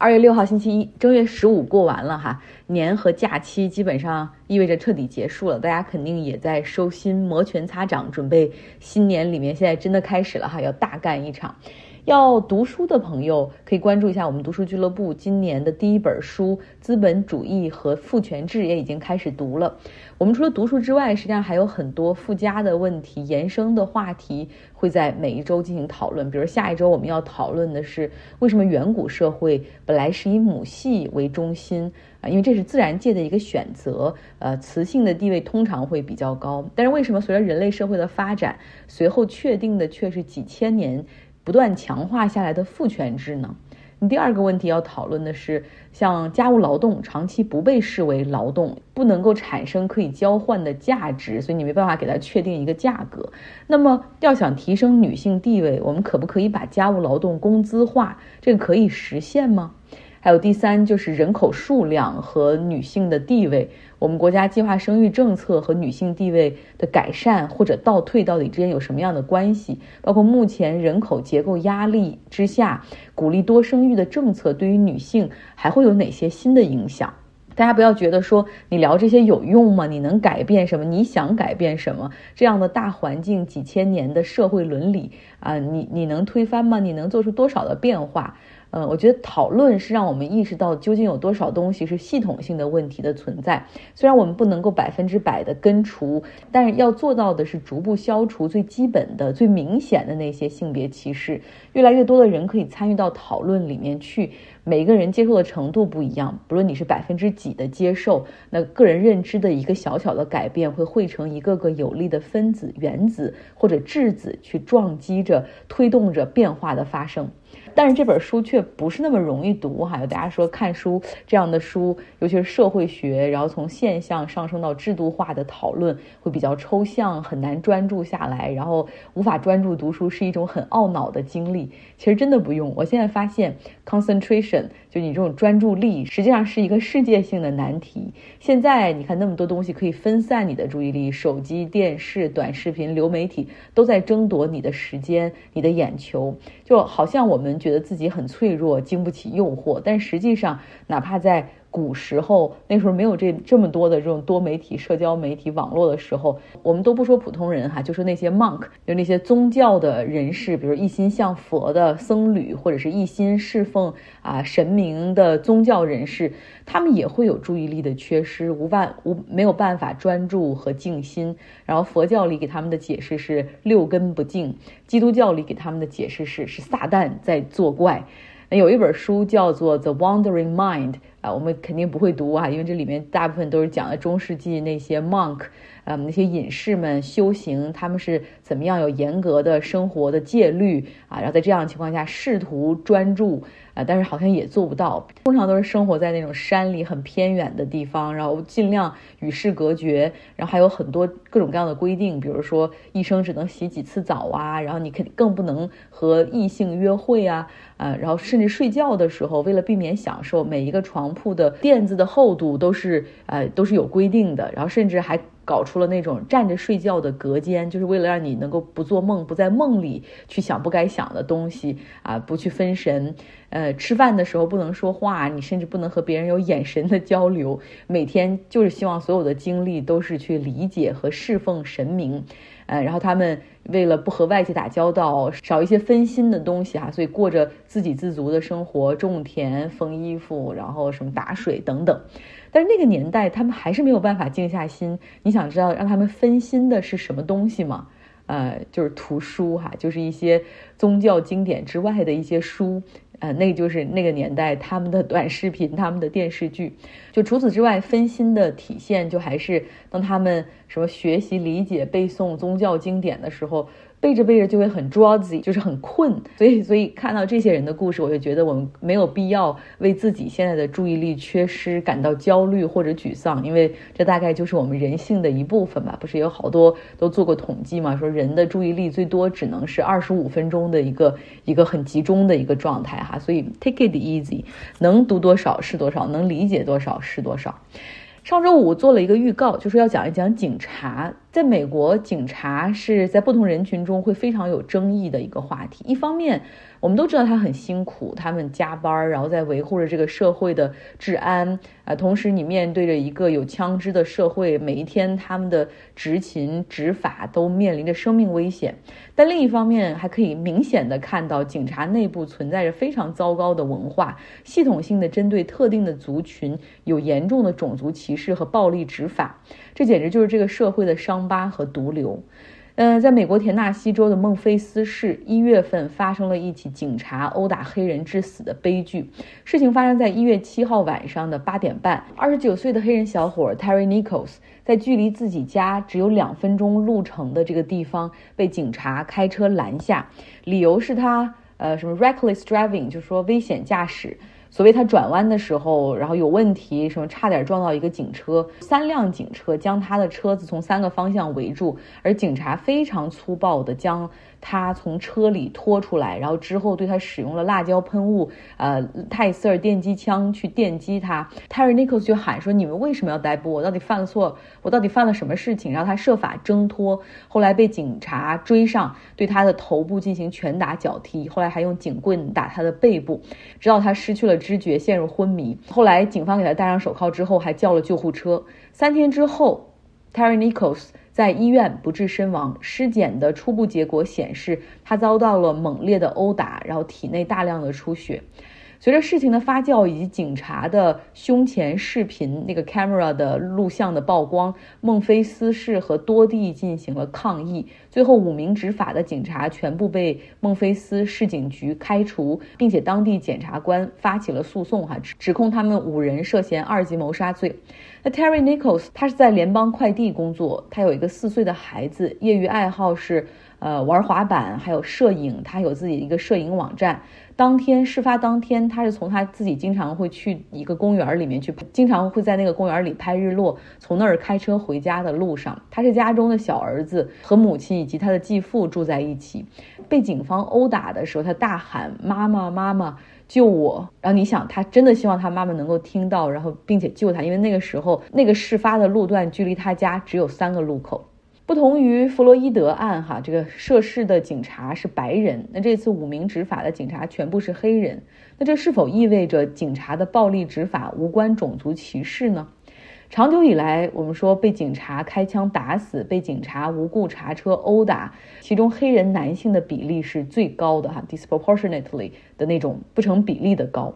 二月六号星期一，正月十五过完了哈，年和假期基本上意味着彻底结束了，大家肯定也在收心，摩拳擦掌，准备新年里面现在真的开始了哈，要大干一场。要读书的朋友可以关注一下我们读书俱乐部今年的第一本书《资本主义和父权制》也已经开始读了。我们除了读书之外，实际上还有很多附加的问题、延伸的话题会在每一周进行讨论。比如下一周我们要讨论的是为什么远古社会本来是以母系为中心啊？因为这是自然界的一个选择。呃，雌性的地位通常会比较高，但是为什么随着人类社会的发展，随后确定的却是几千年？不断强化下来的父权制呢？你第二个问题要讨论的是，像家务劳动长期不被视为劳动，不能够产生可以交换的价值，所以你没办法给它确定一个价格。那么要想提升女性地位，我们可不可以把家务劳动工资化？这个可以实现吗？还有第三就是人口数量和女性的地位，我们国家计划生育政策和女性地位的改善或者倒退到底之间有什么样的关系？包括目前人口结构压力之下，鼓励多生育的政策对于女性还会有哪些新的影响？大家不要觉得说你聊这些有用吗？你能改变什么？你想改变什么？这样的大环境几千年的社会伦理啊，你你能推翻吗？你能做出多少的变化？嗯，我觉得讨论是让我们意识到究竟有多少东西是系统性的问题的存在。虽然我们不能够百分之百的根除，但是要做到的是逐步消除最基本的、最明显的那些性别歧视。越来越多的人可以参与到讨论里面去，每一个人接受的程度不一样。不论你是百分之几的接受，那个人认知的一个小小的改变，会汇成一个个有力的分子、原子或者质子，去撞击着、推动着变化的发生。但是这本书却不是那么容易读哈，有大家说看书这样的书，尤其是社会学，然后从现象上升到制度化的讨论，会比较抽象，很难专注下来，然后无法专注读书，是一种很懊恼的经历。其实真的不用，我现在发现 concentration 就你这种专注力，实际上是一个世界性的难题。现在你看那么多东西可以分散你的注意力，手机、电视、短视频、流媒体都在争夺你的时间、你的眼球，就好像我们觉得自己很脆弱，经不起诱惑，但实际上，哪怕在。古时候那时候没有这这么多的这种多媒体、社交媒体、网络的时候，我们都不说普通人哈，就说那些 monk，就那些宗教的人士，比如一心向佛的僧侣，或者是一心侍奉啊神明的宗教人士，他们也会有注意力的缺失，无办无没有办法专注和静心。然后佛教里给他们的解释是六根不净，基督教里给他们的解释是是撒旦在作怪。那有一本书叫做《The Wandering Mind》。啊，我们肯定不会读啊，因为这里面大部分都是讲的中世纪那些 monk，啊，那些隐士们修行，他们是怎么样有严格的生活的戒律啊，然后在这样的情况下试图专注。啊，但是好像也做不到。通常都是生活在那种山里很偏远的地方，然后尽量与世隔绝，然后还有很多各种各样的规定，比如说一生只能洗几次澡啊，然后你肯定更不能和异性约会啊，啊，然后甚至睡觉的时候，为了避免享受，每一个床床铺的垫子的厚度都是呃都是有规定的，然后甚至还。搞出了那种站着睡觉的隔间，就是为了让你能够不做梦，不在梦里去想不该想的东西啊，不去分神。呃，吃饭的时候不能说话，你甚至不能和别人有眼神的交流。每天就是希望所有的精力都是去理解和侍奉神明。呃，然后他们为了不和外界打交道，少一些分心的东西哈，所以过着自给自足的生活，种田、缝衣服，然后什么打水等等。但是那个年代，他们还是没有办法静下心。你想知道让他们分心的是什么东西吗？呃，就是图书哈，就是一些宗教经典之外的一些书。呃，那个就是那个年代他们的短视频、他们的电视剧。就除此之外，分心的体现就还是当他们什么学习、理解、背诵宗教经典的时候。背着背着就会很 drowsy，就是很困，所以所以看到这些人的故事，我就觉得我们没有必要为自己现在的注意力缺失感到焦虑或者沮丧，因为这大概就是我们人性的一部分吧。不是有好多都做过统计嘛，说人的注意力最多只能是二十五分钟的一个一个很集中的一个状态哈，所以 take it easy，能读多少是多少，能理解多少是多少。上周五做了一个预告，就是要讲一讲警察在美国，警察是在不同人群中会非常有争议的一个话题。一方面，我们都知道他很辛苦，他们加班，然后在维护着这个社会的治安啊。同时，你面对着一个有枪支的社会，每一天他们的执勤执法都面临着生命危险。但另一方面，还可以明显的看到警察内部存在着非常糟糕的文化，系统性的针对特定的族群，有严重的种族歧视和暴力执法。这简直就是这个社会的伤疤和毒瘤。嗯，在美国田纳西州的孟菲斯市，一月份发生了一起警察殴打黑人致死的悲剧。事情发生在一月七号晚上的八点半，二十九岁的黑人小伙 Terry Nichols 在距离自己家只有两分钟路程的这个地方被警察开车拦下，理由是他呃什么 reckless driving，就是说危险驾驶。所谓他转弯的时候，然后有问题，什么差点撞到一个警车，三辆警车将他的车子从三个方向围住，而警察非常粗暴的将。他从车里拖出来，然后之后对他使用了辣椒喷雾，呃，泰瑟尔电击枪去电击他。泰瑞·尼克斯就喊说：“你们为什么要逮捕我？到底犯了错？我到底犯了什么事情？”然后他设法挣脱，后来被警察追上，对他的头部进行拳打脚踢，后来还用警棍打他的背部，直到他失去了知觉，陷入昏迷。后来警方给他戴上手铐之后，还叫了救护车。三天之后，Terry Nichols。在医院不治身亡，尸检的初步结果显示他遭到了猛烈的殴打，然后体内大量的出血。随着事情的发酵以及警察的胸前视频那个 camera 的录像的曝光，孟菲斯市和多地进行了抗议。最后，五名执法的警察全部被孟菲斯市警局开除，并且当地检察官发起了诉讼，哈，指控他们五人涉嫌二级谋杀罪。那 Terry Nichols 他是在联邦快递工作，他有一个四岁的孩子，业余爱好是呃玩滑板，还有摄影，他有自己的一个摄影网站。当天事发当天，他是从他自己经常会去一个公园里面去，经常会在那个公园里拍日落。从那儿开车回家的路上，他是家中的小儿子，和母亲以及他的继父住在一起。被警方殴打的时候，他大喊：“妈妈，妈妈，救我！”然后你想，他真的希望他妈妈能够听到，然后并且救他，因为那个时候那个事发的路段距离他家只有三个路口。不同于弗洛伊德案，哈，这个涉事的警察是白人，那这次五名执法的警察全部是黑人，那这是否意味着警察的暴力执法无关种族歧视呢？长久以来，我们说被警察开枪打死、被警察无故查车殴打，其中黑人男性的比例是最高的，哈，disproportionately 的那种不成比例的高。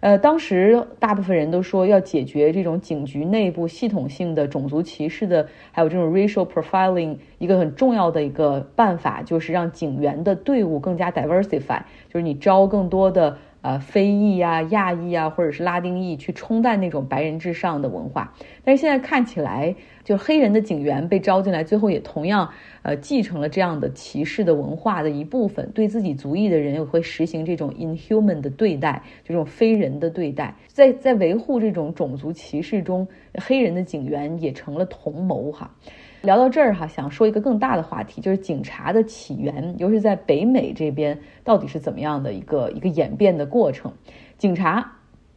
呃，当时大部分人都说要解决这种警局内部系统性的种族歧视的，还有这种 racial profiling，一个很重要的一个办法就是让警员的队伍更加 diversify，就是你招更多的。呃，非裔啊、亚裔啊，或者是拉丁裔去冲淡那种白人至上的文化，但是现在看起来，就黑人的警员被招进来，最后也同样呃继承了这样的歧视的文化的一部分，对自己族裔的人也会实行这种 inhuman 的对待，这种非人的对待，在在维护这种种族歧视中，黑人的警员也成了同谋哈。聊到这儿哈，想说一个更大的话题，就是警察的起源，尤其在北美这边，到底是怎么样的一个一个演变的过程？警察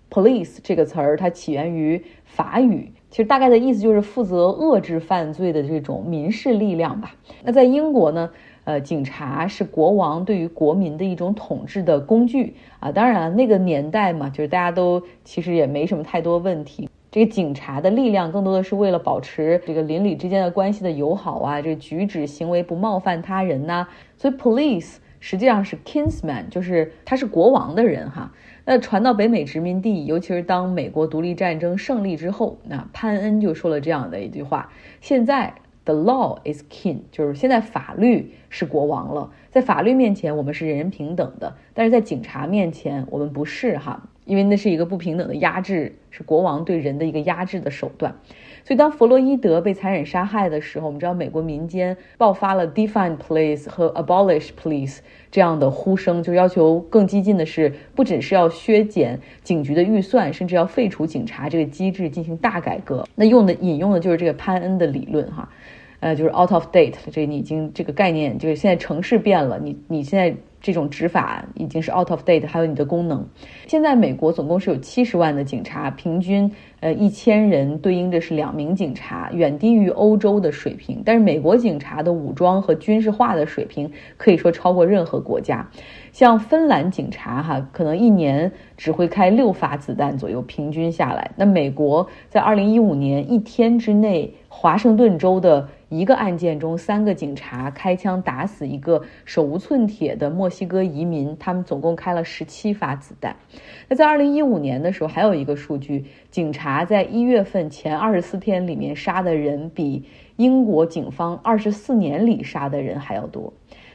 ，police 这个词儿，它起源于法语，其实大概的意思就是负责遏制犯罪的这种民事力量吧。那在英国呢，呃，警察是国王对于国民的一种统治的工具啊。当然，那个年代嘛，就是大家都其实也没什么太多问题。这个警察的力量更多的是为了保持这个邻里之间的关系的友好啊，这个举止行为不冒犯他人呐。所以，police 实际上是 kinsman，就是他是国王的人哈。那传到北美殖民地，尤其是当美国独立战争胜利之后，那潘恩就说了这样的一句话：现在 the law is king，就是现在法律是国王了。在法律面前，我们是人人平等的，但是在警察面前，我们不是哈。因为那是一个不平等的压制，是国王对人的一个压制的手段。所以，当弗洛伊德被残忍杀害的时候，我们知道美国民间爆发了 “defund police” 和 “abolish police” 这样的呼声，就要求更激进的是，不只是要削减警局的预算，甚至要废除警察这个机制，进行大改革。那用的引用的就是这个潘恩的理论，哈，呃，就是 out of date，这你已经这个概念，就是现在城市变了，你你现在。这种执法已经是 out of date，还有你的功能。现在美国总共是有七十万的警察，平均呃一千人对应着是两名警察，远低于欧洲的水平。但是美国警察的武装和军事化的水平可以说超过任何国家。像芬兰警察哈，可能一年只会开六发子弹左右，平均下来。那美国在二零一五年一天之内，华盛顿州的。一个案件中，三个警察开枪打死一个手无寸铁的墨西哥移民，他们总共开了十七发子弹。那在二零一五年的时候，还有一个数据，警察在一月份前二十四天里面杀的人，比英国警方二十四年里杀的人还要多。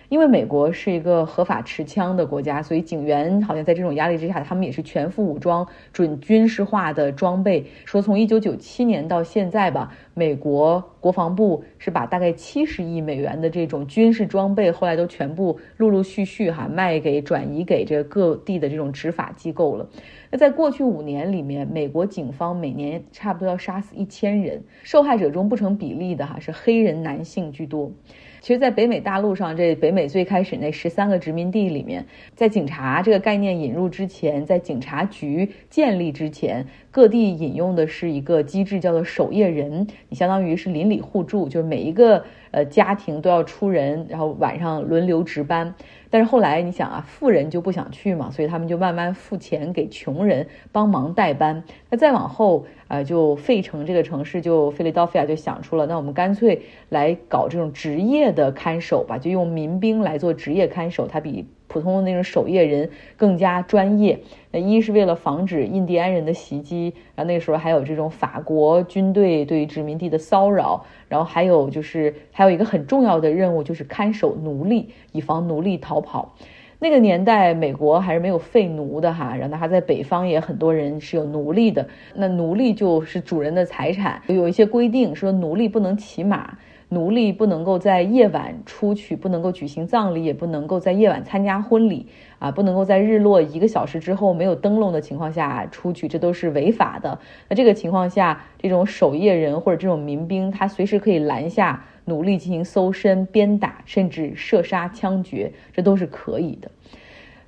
因为美国是一个合法持枪的国家，所以警员好像在这种压力之下，他们也是全副武装、准军事化的装备。说从一九九七年到现在吧，美国国防部是把大概七十亿美元的这种军事装备，后来都全部陆陆续续哈卖给、转移给这各地的这种执法机构了。那在过去五年里面，美国警方每年差不多要杀死一千人，受害者中不成比例的哈是黑人男性居多。其实，在北美大陆上，这北美最开始那十三个殖民地里面，在警察这个概念引入之前，在警察局建立之前，各地引用的是一个机制，叫做守夜人。你相当于是邻里互助，就是每一个呃家庭都要出人，然后晚上轮流值班。但是后来你想啊，富人就不想去嘛，所以他们就慢慢付钱给穷人帮忙代班。那再往后啊，就费城这个城市就费利道菲亚就想出了，那我们干脆来搞这种职业的看守吧，就用民兵来做职业看守，它比。普通的那种守夜人更加专业。那一是为了防止印第安人的袭击，然后那个时候还有这种法国军队对殖民地的骚扰，然后还有就是还有一个很重要的任务就是看守奴隶，以防奴隶逃跑。那个年代美国还是没有废奴的哈，然后他在北方也很多人是有奴隶的。那奴隶就是主人的财产，有一些规定说奴隶不能骑马。奴隶不能够在夜晚出去，不能够举行葬礼，也不能够在夜晚参加婚礼啊，不能够在日落一个小时之后没有灯笼的情况下出去，这都是违法的。那这个情况下，这种守夜人或者这种民兵，他随时可以拦下奴隶进行搜身、鞭打，甚至射杀、枪决，这都是可以的。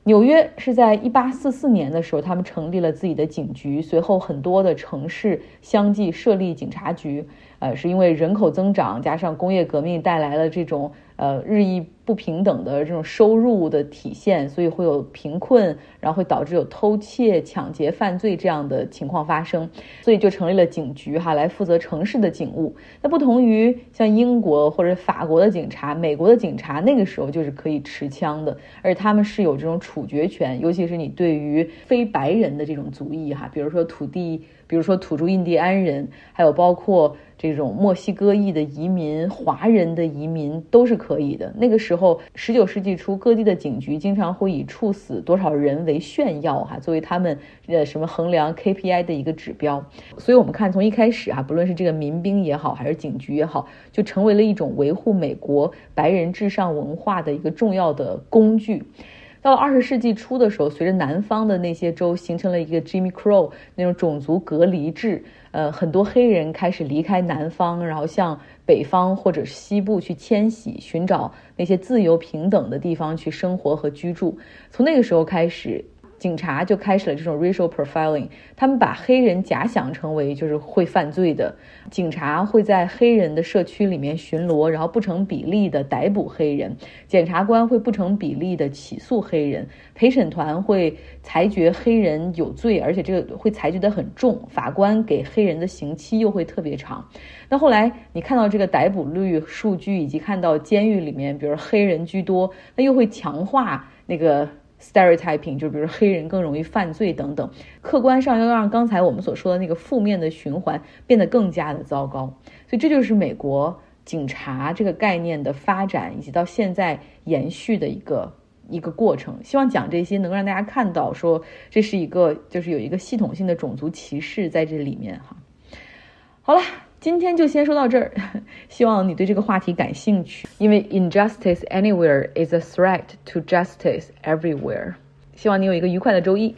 纽约是在一八四四年的时候，他们成立了自己的警局，随后很多的城市相继设立警察局。呃，是因为人口增长加上工业革命带来了这种呃日益不平等的这种收入的体现，所以会有贫困，然后会导致有偷窃、抢劫、犯罪这样的情况发生，所以就成立了警局哈，来负责城市的警务。那不同于像英国或者法国的警察，美国的警察那个时候就是可以持枪的，而他们是有这种处决权，尤其是你对于非白人的这种族裔哈，比如说土地。比如说土著印第安人，还有包括这种墨西哥裔的移民、华人的移民都是可以的。那个时候，十九世纪初，各地的警局经常会以处死多少人为炫耀哈，作为他们呃什么衡量 KPI 的一个指标。所以，我们看从一开始啊，不论是这个民兵也好，还是警局也好，就成为了一种维护美国白人至上文化的一个重要的工具。到了二十世纪初的时候，随着南方的那些州形成了一个 Jimmy Crow 那种种族隔离制，呃，很多黑人开始离开南方，然后向北方或者西部去迁徙，寻找那些自由平等的地方去生活和居住。从那个时候开始。警察就开始了这种 racial profiling，他们把黑人假想成为就是会犯罪的，警察会在黑人的社区里面巡逻，然后不成比例的逮捕黑人，检察官会不成比例的起诉黑人，陪审团会裁决黑人有罪，而且这个会裁决的很重，法官给黑人的刑期又会特别长。那后来你看到这个逮捕率数据，以及看到监狱里面比如黑人居多，那又会强化那个。Stereotyping 就比如黑人更容易犯罪等等，客观上要让刚才我们所说的那个负面的循环变得更加的糟糕，所以这就是美国警察这个概念的发展以及到现在延续的一个一个过程。希望讲这些能让大家看到，说这是一个就是有一个系统性的种族歧视在这里面哈。好了。今天就先说到这儿，希望你对这个话题感兴趣。因为 injustice anywhere is a threat to justice everywhere。希望你有一个愉快的周一。